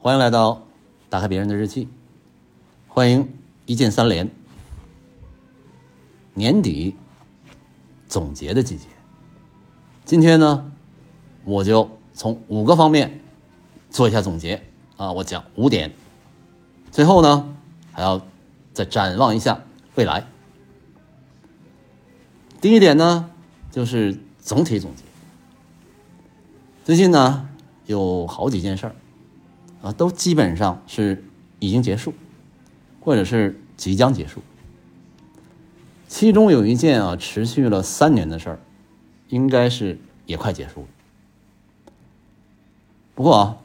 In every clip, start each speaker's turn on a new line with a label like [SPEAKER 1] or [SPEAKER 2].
[SPEAKER 1] 欢迎来到打开别人的日记，欢迎一键三连。年底总结的季节，今天呢，我就从五个方面做一下总结啊，我讲五点，最后呢还要再展望一下未来。第一点呢，就是总体总结。最近呢，有好几件事儿，啊，都基本上是已经结束，或者是即将结束。其中有一件啊，持续了三年的事儿，应该是也快结束了。不过啊，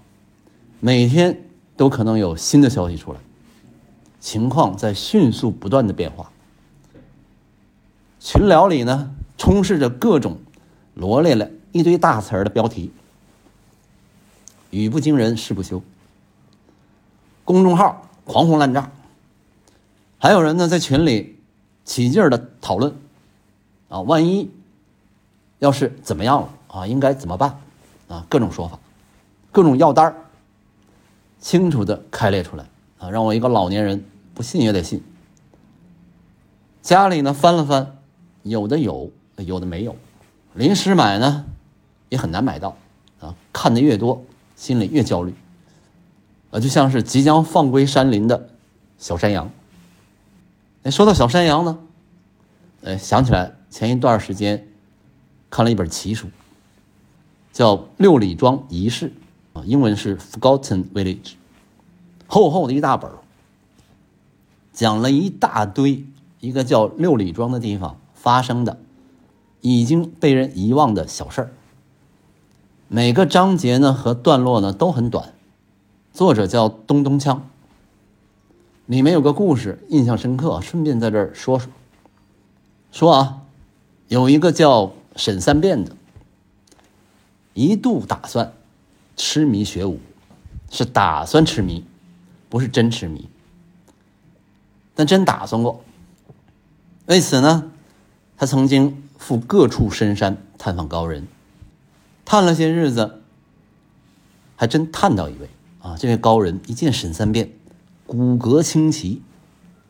[SPEAKER 1] 每天都可能有新的消息出来，情况在迅速不断的变化。群聊里呢，充斥着各种罗列了一堆大词儿的标题，语不惊人誓不休。公众号狂轰滥炸，还有人呢在群里起劲儿的讨论，啊，万一要是怎么样了啊，应该怎么办？啊，各种说法，各种药单儿，清楚的开列出来啊，让我一个老年人不信也得信。家里呢翻了翻。有的有，有的没有，临时买呢，也很难买到，啊，看的越多，心里越焦虑，啊，就像是即将放归山林的小山羊。哎，说到小山羊呢，哎，想起来前一段时间看了一本奇书，叫《六里庄遗事》，啊，英文是《Forgotten Village》，厚厚的一大本，讲了一大堆一个叫六里庄的地方。发生的已经被人遗忘的小事儿，每个章节呢和段落呢都很短。作者叫东东锵，里面有个故事印象深刻，顺便在这儿说说。说啊，有一个叫沈三变的，一度打算痴迷学武，是打算痴迷，不是真痴迷，但真打算过。为此呢。他曾经赴各处深山探访高人，探了些日子，还真探到一位啊！这位高人一见沈三变，骨骼清奇，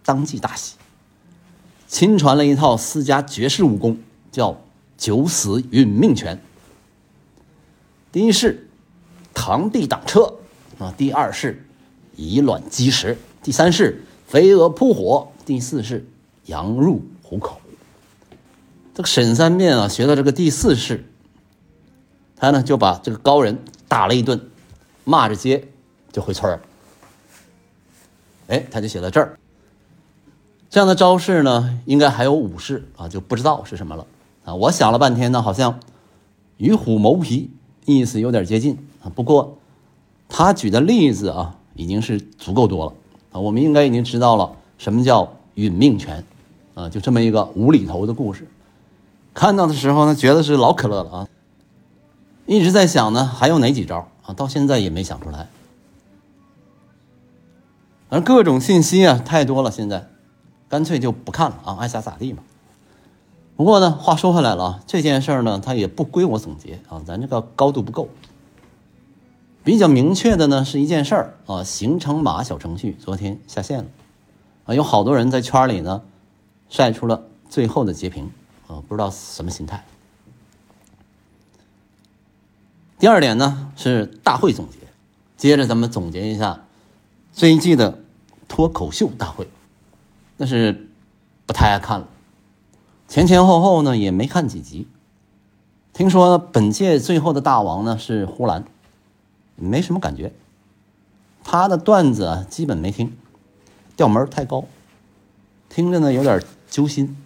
[SPEAKER 1] 当即大喜，亲传了一套私家绝世武功，叫九死殒命拳。第一式螳臂挡车啊，第二式以卵击石，第三式飞蛾扑火，第四式羊入虎口。这个沈三变啊，学到这个第四式，他呢就把这个高人打了一顿，骂着街就回村儿。哎，他就写到这儿。这样的招式呢，应该还有五式啊，就不知道是什么了啊。我想了半天呢，好像与虎谋皮意思有点接近啊。不过他举的例子啊，已经是足够多了啊。我们应该已经知道了什么叫殒命拳啊，就这么一个无厘头的故事。看到的时候呢，觉得是老可乐了啊！一直在想呢，还有哪几招啊？到现在也没想出来。而各种信息啊，太多了，现在干脆就不看了啊，爱咋咋地嘛。不过呢，话说回来了啊，这件事儿呢，它也不归我总结啊，咱这个高度不够。比较明确的呢，是一件事儿啊，行程码小程序昨天下线了啊，有好多人在圈里呢晒出了最后的截屏啊。不知道什么心态。第二点呢是大会总结，接着咱们总结一下这一季的脱口秀大会，那是不太爱看了，前前后后呢也没看几集。听说本届最后的大王呢是呼兰，没什么感觉，他的段子基本没听，调门太高，听着呢有点揪心。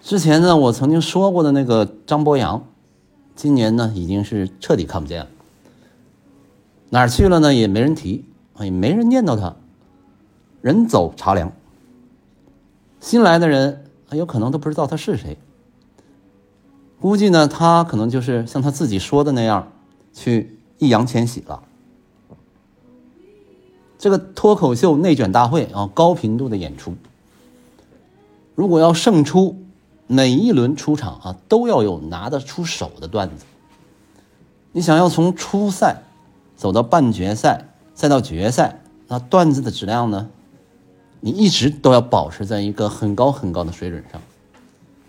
[SPEAKER 1] 之前呢，我曾经说过的那个张博洋，今年呢已经是彻底看不见了，哪儿去了呢？也没人提，也没人念叨他，人走茶凉。新来的人很有可能都不知道他是谁，估计呢他可能就是像他自己说的那样，去易烊千玺了。这个脱口秀内卷大会啊，高频度的演出，如果要胜出。每一轮出场啊，都要有拿得出手的段子。你想要从初赛走到半决赛，再到决赛，那段子的质量呢，你一直都要保持在一个很高很高的水准上，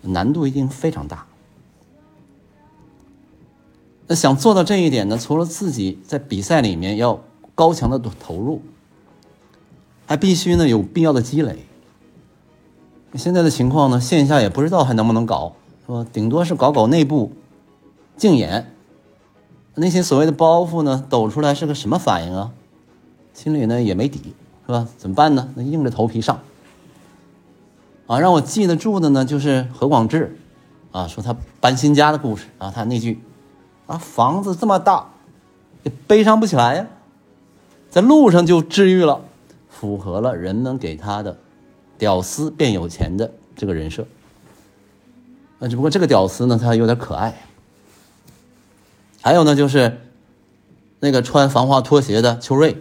[SPEAKER 1] 难度一定非常大。那想做到这一点呢，除了自己在比赛里面要高强的投入，还必须呢有必要的积累。现在的情况呢，线下也不知道还能不能搞，是吧？顶多是搞搞内部竞演，那些所谓的包袱呢，抖出来是个什么反应啊？心里呢也没底，是吧？怎么办呢？那硬着头皮上。啊，让我记得住的呢，就是何广智，啊，说他搬新家的故事啊，他那句。啊，房子这么大，也悲伤不起来呀，在路上就治愈了，符合了人们给他的“屌丝变有钱”的这个人设。啊，只不过这个屌丝呢，他有点可爱。还有呢，就是那个穿防滑拖鞋的邱瑞，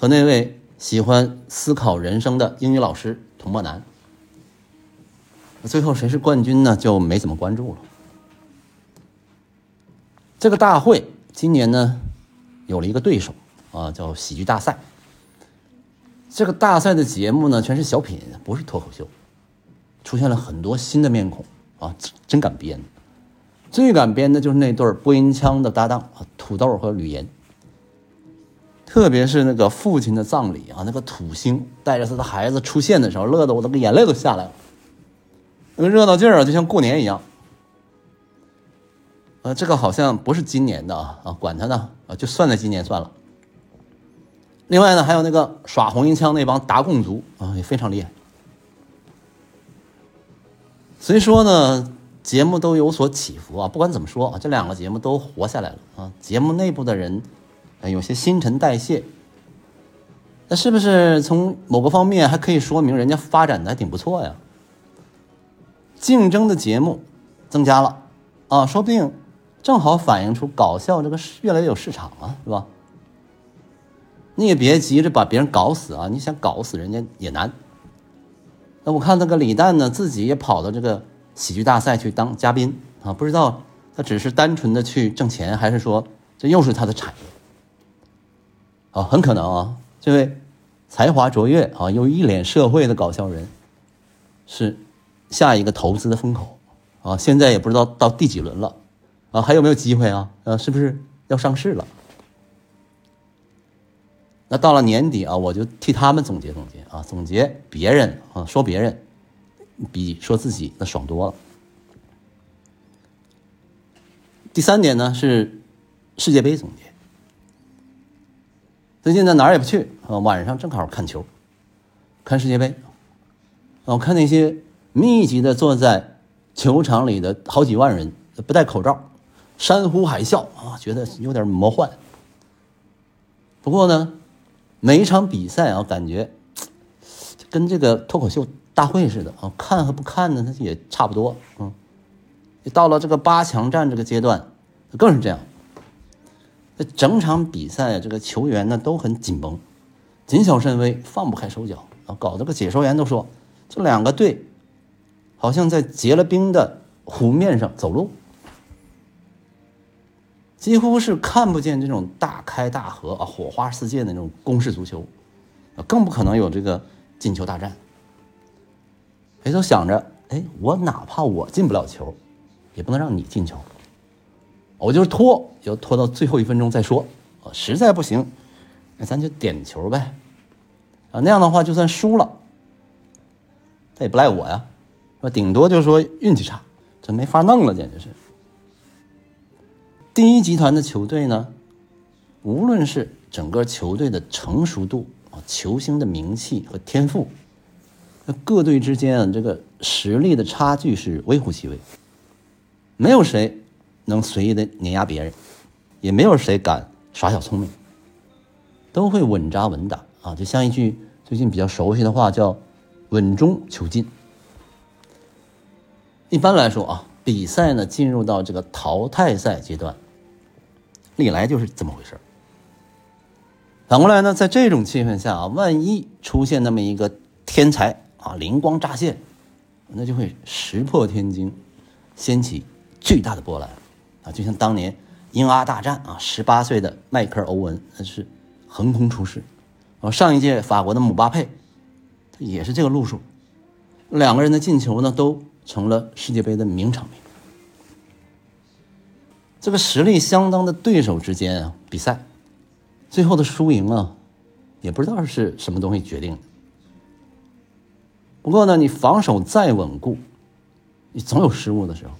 [SPEAKER 1] 和那位喜欢思考人生的英语老师童漠南。最后谁是冠军呢？就没怎么关注了。这个大会今年呢，有了一个对手啊，叫喜剧大赛。这个大赛的节目呢，全是小品，不是脱口秀，出现了很多新的面孔啊，真敢编。最敢编的就是那对播音腔的搭档，土豆和吕岩。特别是那个父亲的葬礼啊，那个土星带着他的孩子出现的时候，乐得我的眼泪都下来了，那个热闹劲儿啊，就像过年一样。呃，这个好像不是今年的啊啊，管他呢啊，就算在今年算了。另外呢，还有那个耍红缨枪那帮达贡族啊，也非常厉害。所以说呢，节目都有所起伏啊。不管怎么说啊，这两个节目都活下来了啊。节目内部的人，有些新陈代谢，那是不是从某个方面还可以说明人家发展的还挺不错呀？竞争的节目增加了啊，说不定。正好反映出搞笑这个越来越有市场啊，是吧？你也别急着把别人搞死啊，你想搞死人家也难。那我看那个李诞呢，自己也跑到这个喜剧大赛去当嘉宾啊，不知道他只是单纯的去挣钱，还是说这又是他的产业？啊，很可能啊，这位才华卓越啊又一脸社会的搞笑人，是下一个投资的风口啊，现在也不知道到第几轮了。啊，还有没有机会啊？呃，是不是要上市了？那到了年底啊，我就替他们总结总结啊，总结别人啊，说别人比说自己那爽多了。第三点呢是世界杯总结。最近呢哪儿也不去啊，晚上正好看球，看世界杯。我看那些密集的坐在球场里的好几万人，不戴口罩。山呼海啸啊，觉得有点魔幻。不过呢，每一场比赛啊，感觉跟这个脱口秀大会似的啊，看和不看呢，它也差不多。嗯，到了这个八强战这个阶段，更是这样。这整场比赛，这个球员呢都很紧绷，谨小慎微，放不开手脚啊，搞得个解说员都说，这两个队好像在结了冰的湖面上走路。几乎是看不见这种大开大合啊、火花四溅的那种攻势足球，更不可能有这个进球大战。哎，都想着，哎，我哪怕我进不了球，也不能让你进球，我就是拖，就拖到最后一分钟再说。啊，实在不行，那咱就点球呗。啊，那样的话就算输了，他也不赖我呀，那顶多就说运气差，这没法弄了，简直是。第一集团的球队呢，无论是整个球队的成熟度啊，球星的名气和天赋，那各队之间啊，这个实力的差距是微乎其微，没有谁能随意的碾压别人，也没有谁敢耍小聪明，都会稳扎稳打啊，就像一句最近比较熟悉的话叫“稳中求进”。一般来说啊，比赛呢进入到这个淘汰赛阶段。历来就是这么回事反过来呢，在这种气氛下啊，万一出现那么一个天才啊，灵光乍现，那就会石破天惊，掀起巨大的波澜就像当年英阿大战啊，十八岁的迈克尔·欧文那是横空出世。哦，上一届法国的姆巴佩，也是这个路数。两个人的进球呢，都成了世界杯的名场面。这个实力相当的对手之间啊，比赛最后的输赢啊，也不知道是什么东西决定的。不过呢，你防守再稳固，你总有失误的时候。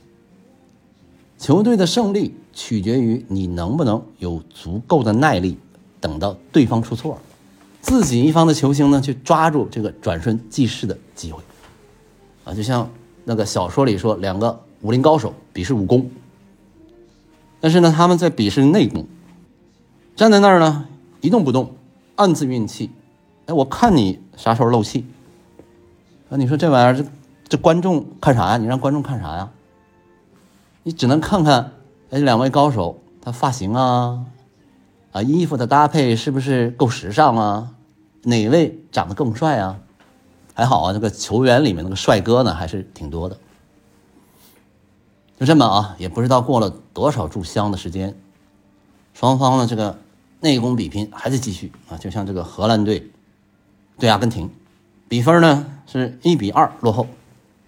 [SPEAKER 1] 球队的胜利取决于你能不能有足够的耐力，等到对方出错，自己一方的球星呢去抓住这个转瞬即逝的机会。啊，就像那个小说里说，两个武林高手比试武功，但是呢，他们在比试内功，站在那儿呢一动不动，暗自运气。哎，我看你啥时候漏气？啊，你说这玩意儿，这这观众看啥呀？你让观众看啥呀？你只能看看，哎，两位高手他发型啊，啊，衣服的搭配是不是够时尚啊？哪位长得更帅啊？还好啊，这个球员里面那个帅哥呢还是挺多的。就这么啊，也不知道过了多少炷香的时间，双方的这个内功比拼还在继续啊，就像这个荷兰队对阿根廷，比分呢是一比二落后，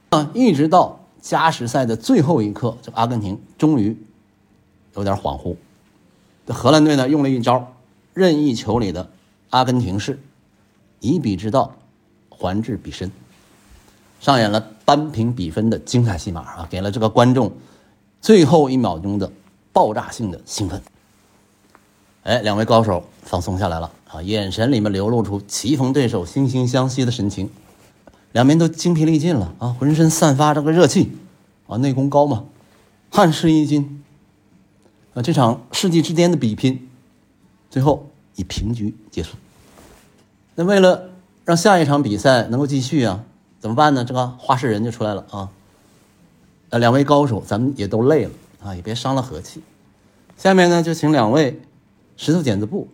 [SPEAKER 1] 啊，一直到。加时赛的最后一刻，这阿根廷终于有点恍惚。这荷兰队呢，用了一招任意球里的阿根廷式，以彼之道还治彼身，上演了扳平比分的精彩戏码啊！给了这个观众最后一秒钟的爆炸性的兴奋。哎，两位高手放松下来了啊，眼神里面流露出棋逢对手、惺惺相惜的神情。两边都精疲力尽了啊，浑身散发这个热气，啊，内功高嘛，汗湿衣襟。啊，这场世纪之巅的比拼，最后以平局结束。那为了让下一场比赛能够继续啊，怎么办呢？这个话事人就出来了啊。呃，两位高手，咱们也都累了啊，也别伤了和气。下面呢，就请两位石头剪子布，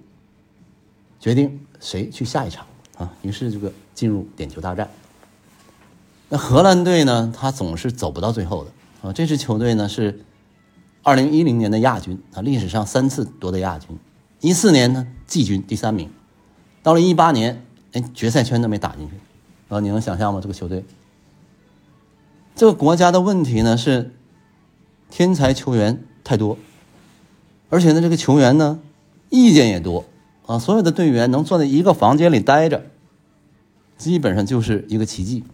[SPEAKER 1] 决定谁去下一场啊。于是这个进入点球大战。那荷兰队呢？他总是走不到最后的啊！这支球队呢是二零一零年的亚军啊，历史上三次夺得亚军。一四年呢季军第三名，到了一八年，哎，决赛圈都没打进去啊！你能想象吗？这个球队，这个国家的问题呢是天才球员太多，而且呢这个球员呢意见也多啊！所有的队员能坐在一个房间里待着，基本上就是一个奇迹。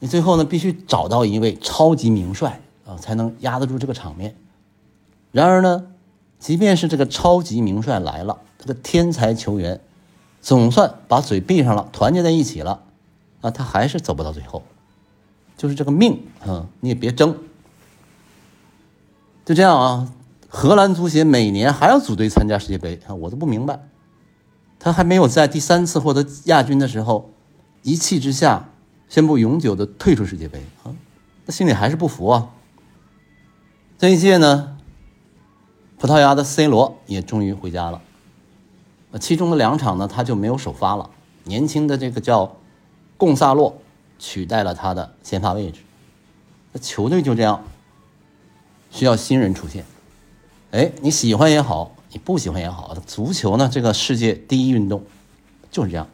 [SPEAKER 1] 你最后呢，必须找到一位超级名帅啊，才能压得住这个场面。然而呢，即便是这个超级名帅来了，这个天才球员总算把嘴闭上了，团结在一起了，啊，他还是走不到最后，就是这个命啊，你也别争。就这样啊，荷兰足协每年还要组队参加世界杯啊，我都不明白，他还没有在第三次获得亚军的时候，一气之下。宣布永久的退出世界杯啊，那心里还是不服啊。这一届呢，葡萄牙的 C 罗也终于回家了，其中的两场呢他就没有首发了，年轻的这个叫贡萨洛取代了他的先发位置。那球队就这样需要新人出现，哎，你喜欢也好，你不喜欢也好，足球呢这个世界第一运动就是这样。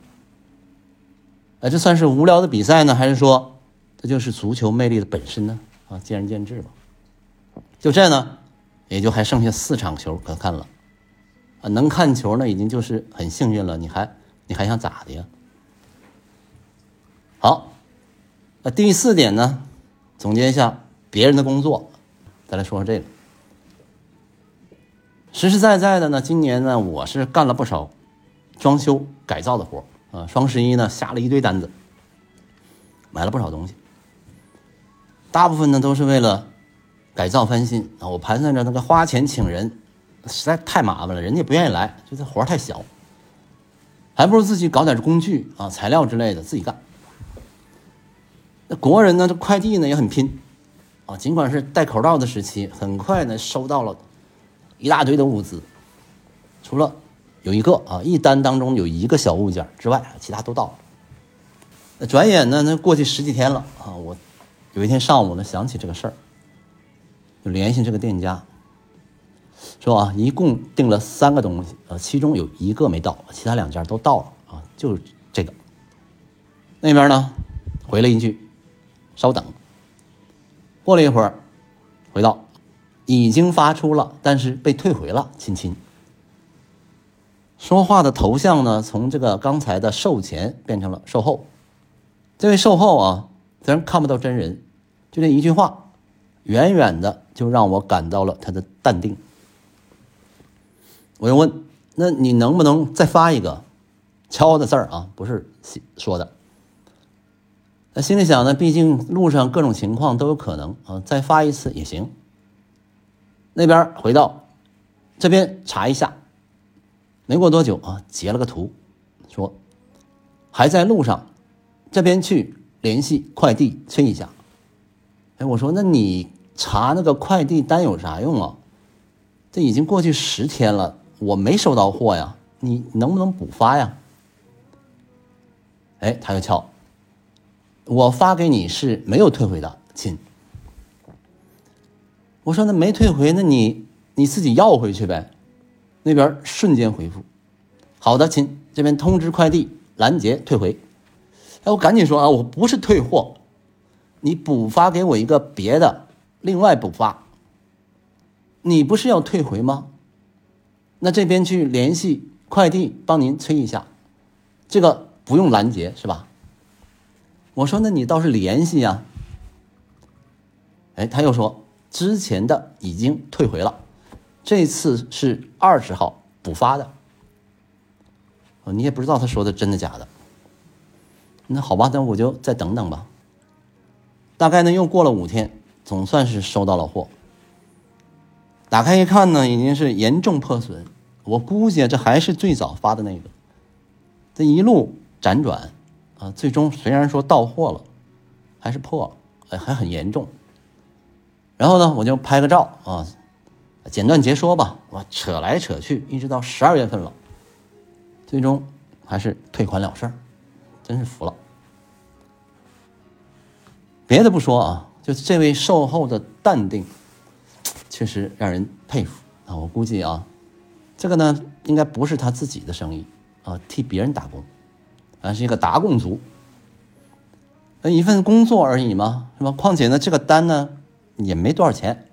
[SPEAKER 1] 哎，这算是无聊的比赛呢，还是说这就是足球魅力的本身呢？啊，见仁见智吧。就这呢，也就还剩下四场球可看了。啊，能看球呢，已经就是很幸运了。你还你还想咋的呀？好，那第四点呢，总结一下别人的工作，再来说说这个。实实在在的呢，今年呢，我是干了不少装修改造的活啊，双十一呢下了一堆单子，买了不少东西，大部分呢都是为了改造翻新啊。我盘算着那个花钱请人实在太麻烦了，人家不愿意来，就这活太小，还不如自己搞点工具啊、材料之类的自己干。那国人呢，这快递呢也很拼啊，尽管是戴口罩的时期，很快呢收到了一大堆的物资，除了。有一个啊，一单当中有一个小物件之外，其他都到了。那转眼呢，那过去十几天了啊！我有一天上午呢，想起这个事儿，就联系这个店家，说啊，一共订了三个东西，呃，其中有一个没到，其他两件都到了啊，就这个。那边呢，回了一句：“稍等。”过了一会儿，回到已经发出了，但是被退回了，亲亲。说话的头像呢，从这个刚才的售前变成了售后。这位售后啊，虽然看不到真人，就这一句话，远远的就让我感到了他的淡定。我又问：“那你能不能再发一个？”敲的字儿啊，不是说的。那心里想呢，毕竟路上各种情况都有可能啊，再发一次也行。那边回到这边查一下。没过多久啊，截了个图，说还在路上，这边去联系快递催一下。哎，我说那你查那个快递单有啥用啊？这已经过去十天了，我没收到货呀，你能不能补发呀？哎，他又敲，我发给你是没有退回的，亲。我说那没退回，那你你自己要回去呗。那边瞬间回复，好的，亲，这边通知快递拦截退回。哎，我赶紧说啊，我不是退货，你补发给我一个别的，另外补发。你不是要退回吗？那这边去联系快递帮您催一下，这个不用拦截是吧？我说那你倒是联系呀。哎，他又说之前的已经退回了。这次是二十号补发的，你也不知道他说的真的假的。那好吧，那我就再等等吧。大概呢又过了五天，总算是收到了货。打开一看呢，已经是严重破损。我估计这还是最早发的那个。这一路辗转啊，最终虽然说到货了，还是破了，还很严重。然后呢，我就拍个照啊。简短截说吧，我扯来扯去，一直到十二月份了，最终还是退款了事儿，真是服了。别的不说啊，就这位售后的淡定，确实让人佩服啊。我估计啊，这个呢应该不是他自己的生意啊，替别人打工，而是一个打工族，那一份工作而已嘛，是吧？况且呢，这个单呢也没多少钱。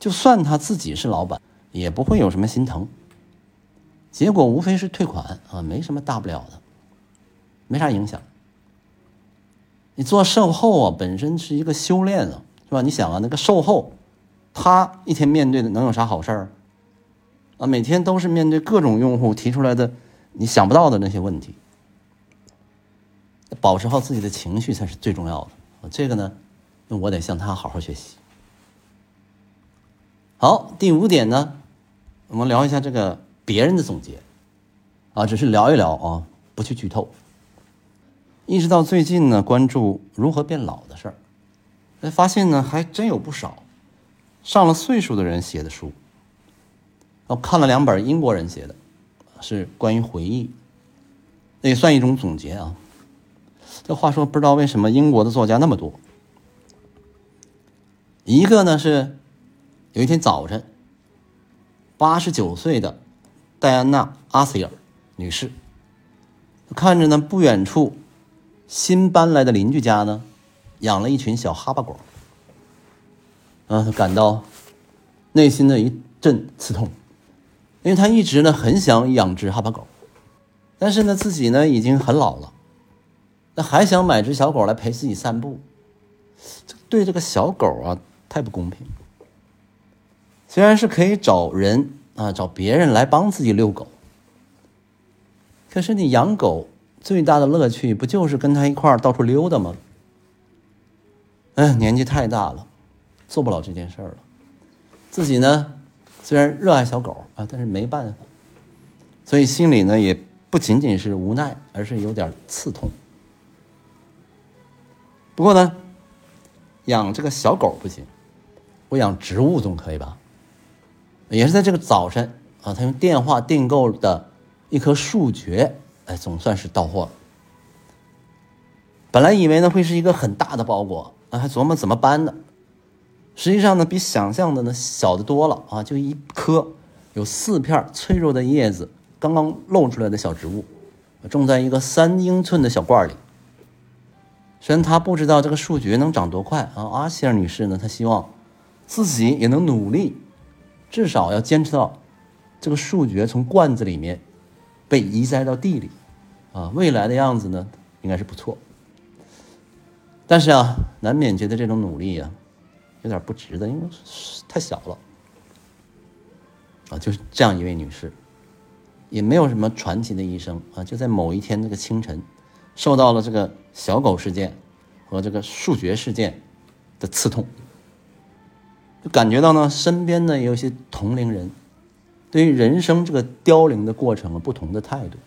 [SPEAKER 1] 就算他自己是老板，也不会有什么心疼。结果无非是退款啊，没什么大不了的，没啥影响。你做售后啊，本身是一个修炼啊，是吧？你想啊，那个售后，他一天面对的能有啥好事儿啊？每天都是面对各种用户提出来的你想不到的那些问题，保持好自己的情绪才是最重要的。这个呢，那我得向他好好学习。好，第五点呢，我们聊一下这个别人的总结，啊，只是聊一聊啊，不去剧透。一直到最近呢，关注如何变老的事儿，哎，发现呢还真有不少上了岁数的人写的书。我看了两本英国人写的，是关于回忆，那也算一种总结啊。这话说，不知道为什么英国的作家那么多，一个呢是。有一天早晨，八十九岁的戴安娜·阿塞尔女士看着呢，不远处新搬来的邻居家呢，养了一群小哈巴狗，啊，感到内心的一阵刺痛，因为她一直呢很想养只哈巴狗，但是呢自己呢已经很老了，那还想买只小狗来陪自己散步，这对这个小狗啊太不公平。虽然是可以找人啊，找别人来帮自己遛狗，可是你养狗最大的乐趣不就是跟他一块儿到处溜达吗？哎，年纪太大了，做不了这件事儿了。自己呢，虽然热爱小狗啊，但是没办法，所以心里呢也不仅仅是无奈，而是有点刺痛。不过呢，养这个小狗不行，我养植物总可以吧？也是在这个早晨啊，他用电话订购的一棵树蕨，哎，总算是到货了。本来以为呢会是一个很大的包裹啊，还琢磨怎么搬呢。实际上呢，比想象的呢小的多了啊！就一颗有四片脆弱的叶子，刚刚露出来的小植物，种在一个三英寸的小罐里。虽然他不知道这个树蕨能长多快啊，阿希尔女士呢，她希望自己也能努力，至少要坚持到这个树蕨从罐子里面被移栽到地里啊，未来的样子呢应该是不错。但是啊，难免觉得这种努力啊有点不值得，因为太小了啊。就是这样一位女士，也没有什么传奇的一生啊，就在某一天这个清晨。受到了这个小狗事件和这个树蕨事件的刺痛，就感觉到呢，身边呢有些同龄人对于人生这个凋零的过程不同的态度。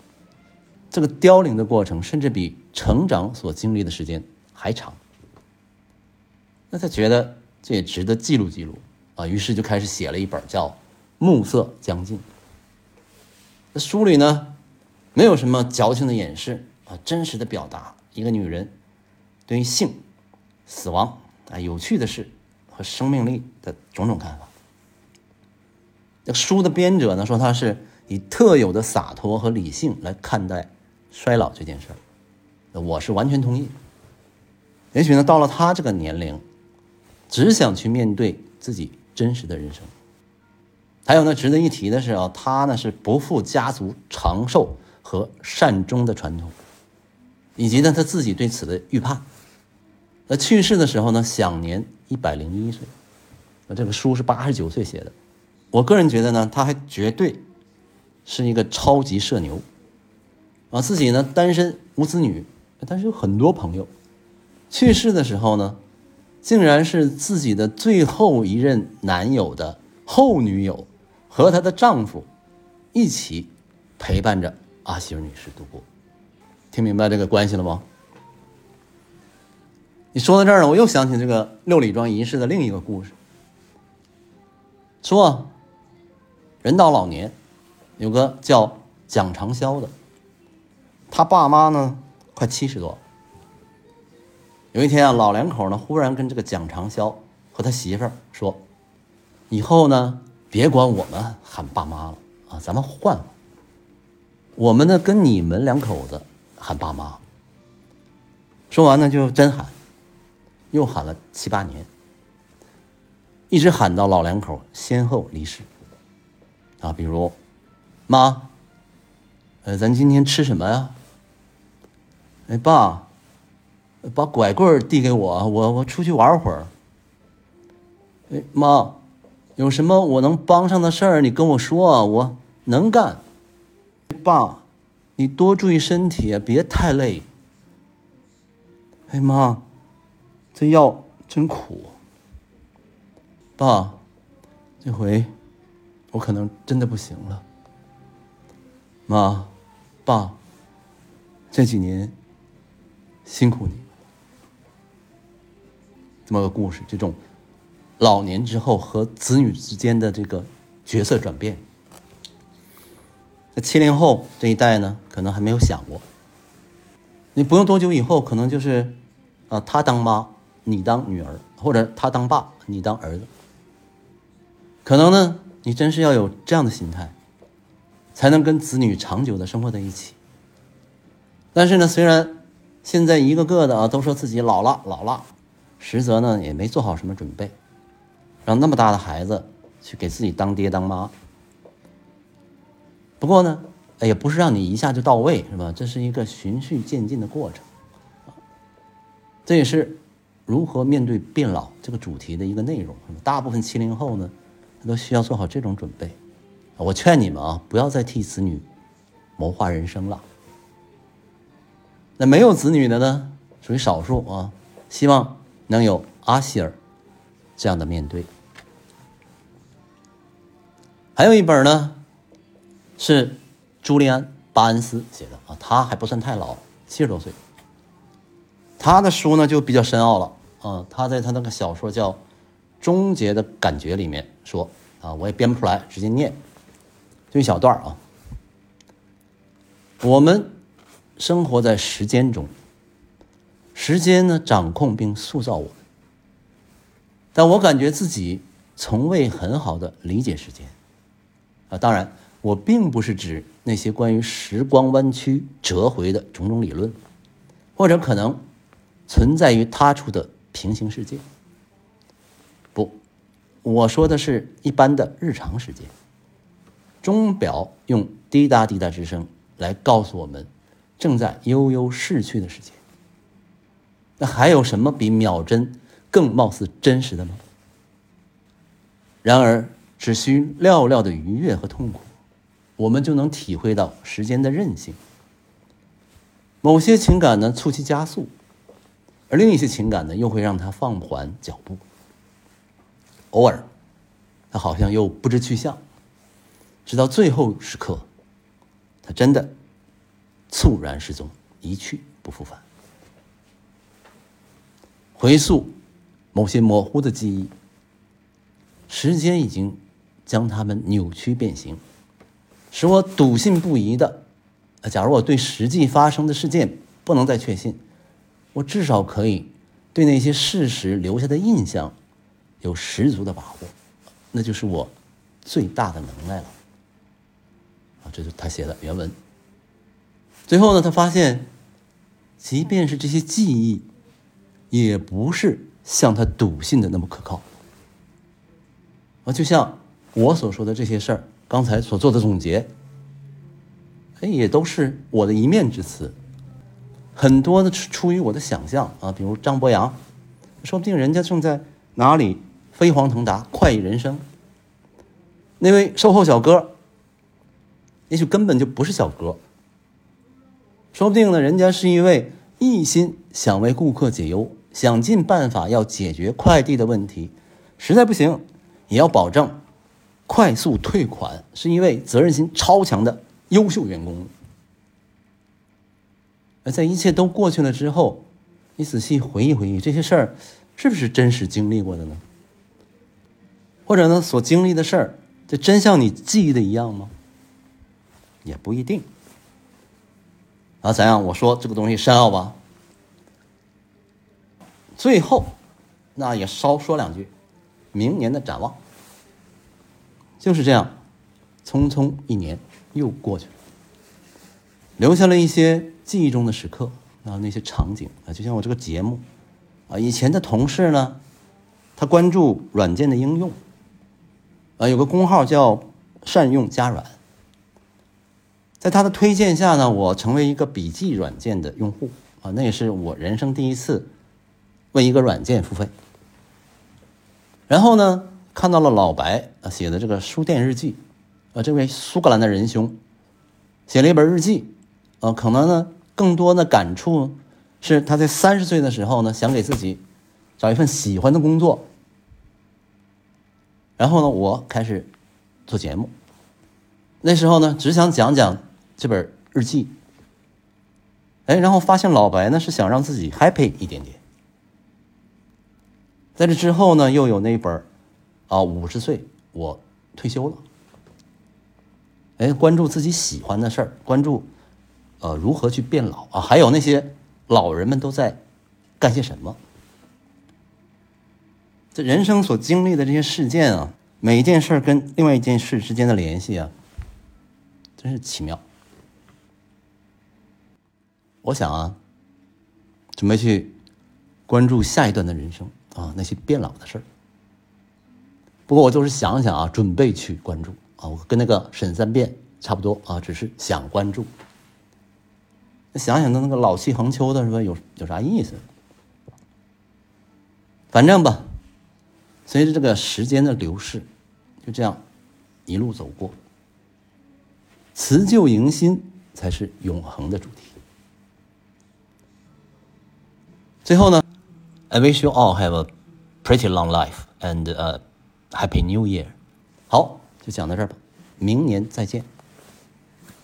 [SPEAKER 1] 这个凋零的过程甚至比成长所经历的时间还长。那他觉得这也值得记录记录啊，于是就开始写了一本叫《暮色将近》。书里呢，没有什么矫情的掩饰。啊，真实的表达一个女人对于性、死亡啊、有趣的事和生命力的种种看法。这书的编者呢说，他是以特有的洒脱和理性来看待衰老这件事儿。我是完全同意。也许呢，到了他这个年龄，只想去面对自己真实的人生。还有呢，值得一提的是啊，他呢是不负家族长寿和善终的传统。以及呢，他自己对此的预判。那去世的时候呢，享年一百零一岁。那这个书是八十九岁写的。我个人觉得呢，他还绝对是一个超级社牛。啊，自己呢单身无子女，但是有很多朋友。去世的时候呢，竟然是自己的最后一任男友的后女友和她的丈夫一起陪伴着阿希尔女士度过。听明白这个关系了吗？你说到这儿呢，我又想起这个六里庄仪式的另一个故事。说，人到老年，有个叫蒋长霄的，他爸妈呢快七十多。有一天啊，老两口呢忽然跟这个蒋长霄和他媳妇儿说：“以后呢，别管我们喊爸妈了啊，咱们换换，我们呢跟你们两口子。”喊爸妈，说完呢就真喊，又喊了七八年，一直喊到老两口先后离世。啊，比如，妈，呃，咱今天吃什么呀？哎，爸，把拐棍递给我，我我出去玩会儿。哎，妈，有什么我能帮上的事儿，你跟我说，我能干。爸。你多注意身体，别太累。哎妈，这药真苦。爸，这回我可能真的不行了。妈，爸，这几年辛苦你。这么个故事，这种老年之后和子女之间的这个角色转变。那七零后这一代呢，可能还没有想过。你不用多久以后，可能就是，啊，他当妈，你当女儿，或者他当爸，你当儿子。可能呢，你真是要有这样的心态，才能跟子女长久的生活在一起。但是呢，虽然现在一个个的啊都说自己老了老了，实则呢也没做好什么准备，让那么大的孩子去给自己当爹当妈。不过呢，也不是让你一下就到位，是吧？这是一个循序渐进的过程，这也是如何面对变老这个主题的一个内容。大部分七零后呢，他都需要做好这种准备。我劝你们啊，不要再替子女谋划人生了。那没有子女的呢，属于少数啊，希望能有阿希尔这样的面对。还有一本呢。是朱利安·巴恩斯写的啊，他还不算太老，七十多岁。他的书呢就比较深奥了啊。他在他那个小说叫《终结的感觉》里面说啊，我也编不出来，直接念，就一小段啊。我们生活在时间中，时间呢掌控并塑造我们。但我感觉自己从未很好的理解时间。啊，当然，我并不是指那些关于时光弯曲、折回的种种理论，或者可能存在于他处的平行世界。不，我说的是一般的日常时间。钟表用滴答滴答之声来告诉我们，正在悠悠逝去的时间。那还有什么比秒针更貌似真实的吗？然而。只需寥寥的愉悦和痛苦，我们就能体会到时间的韧性。某些情感呢，促其加速；而另一些情感呢，又会让他放缓脚步。偶尔，他好像又不知去向，直到最后时刻，他真的猝然失踪，一去不复返。回溯某些模糊的记忆，时间已经。将它们扭曲变形，使我笃信不疑的。假如我对实际发生的事件不能再确信，我至少可以对那些事实留下的印象有十足的把握，那就是我最大的能耐了。啊，这是他写的原文。最后呢，他发现，即便是这些记忆，也不是像他笃信的那么可靠。啊，就像。我所说的这些事儿，刚才所做的总结，哎，也都是我的一面之词，很多的出于我的想象啊。比如张博洋，说不定人家正在哪里飞黄腾达、快意人生。那位售后小哥，也许根本就不是小哥，说不定呢，人家是一位一心想为顾客解忧、想尽办法要解决快递的问题，实在不行也要保证。快速退款是一位责任心超强的优秀员工。而在一切都过去了之后，你仔细回忆回忆这些事儿，是不是真实经历过的呢？或者呢，所经历的事儿，这真像你记忆的一样吗？也不一定。啊，怎样？我说这个东西深奥吧。最后，那也稍说两句，明年的展望。就是这样，匆匆一年又过去了，留下了一些记忆中的时刻啊，那些场景啊，就像我这个节目啊，以前的同事呢，他关注软件的应用啊，有个工号叫“善用加软”，在他的推荐下呢，我成为一个笔记软件的用户啊，那也是我人生第一次为一个软件付费，然后呢。看到了老白啊写的这个书店日记，啊，这位苏格兰的仁兄写了一本日记，啊，可能呢更多的感触是他在三十岁的时候呢想给自己找一份喜欢的工作，然后呢我开始做节目，那时候呢只想讲讲这本日记，哎，然后发现老白呢是想让自己 happy 一点点，在这之后呢又有那本。啊，五十岁我退休了。哎，关注自己喜欢的事儿，关注呃如何去变老啊，还有那些老人们都在干些什么。这人生所经历的这些事件啊，每一件事跟另外一件事之间的联系啊，真是奇妙。我想啊，准备去关注下一段的人生啊，那些变老的事儿。不过我就是想想啊，准备去关注啊，我跟那个沈三变差不多啊，只是想关注。想想他那个老气横秋的是吧？有有啥意思？反正吧，随着这个时间的流逝，就这样一路走过，辞旧迎新才是永恒的主题。最后呢，I wish you all have a pretty long life and a happy New Year！好，就讲到这儿吧，明年再见，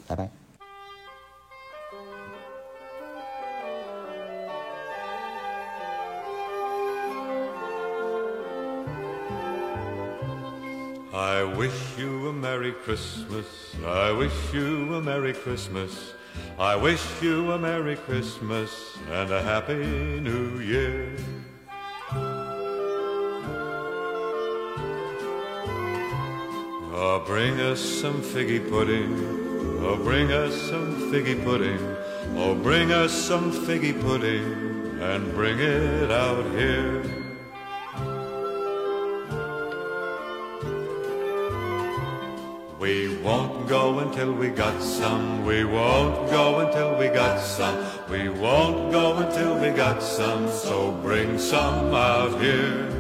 [SPEAKER 1] 拜拜。I wish you a Merry Christmas. I wish you a Merry Christmas. I wish you a Merry Christmas and a Happy New Year.
[SPEAKER 2] Oh, bring us some figgy pudding. Oh, bring us some figgy pudding. Oh, bring us some figgy pudding and bring it out here. We won't go until we got some. We won't go until we got some. We won't go until we got some. So bring some out here.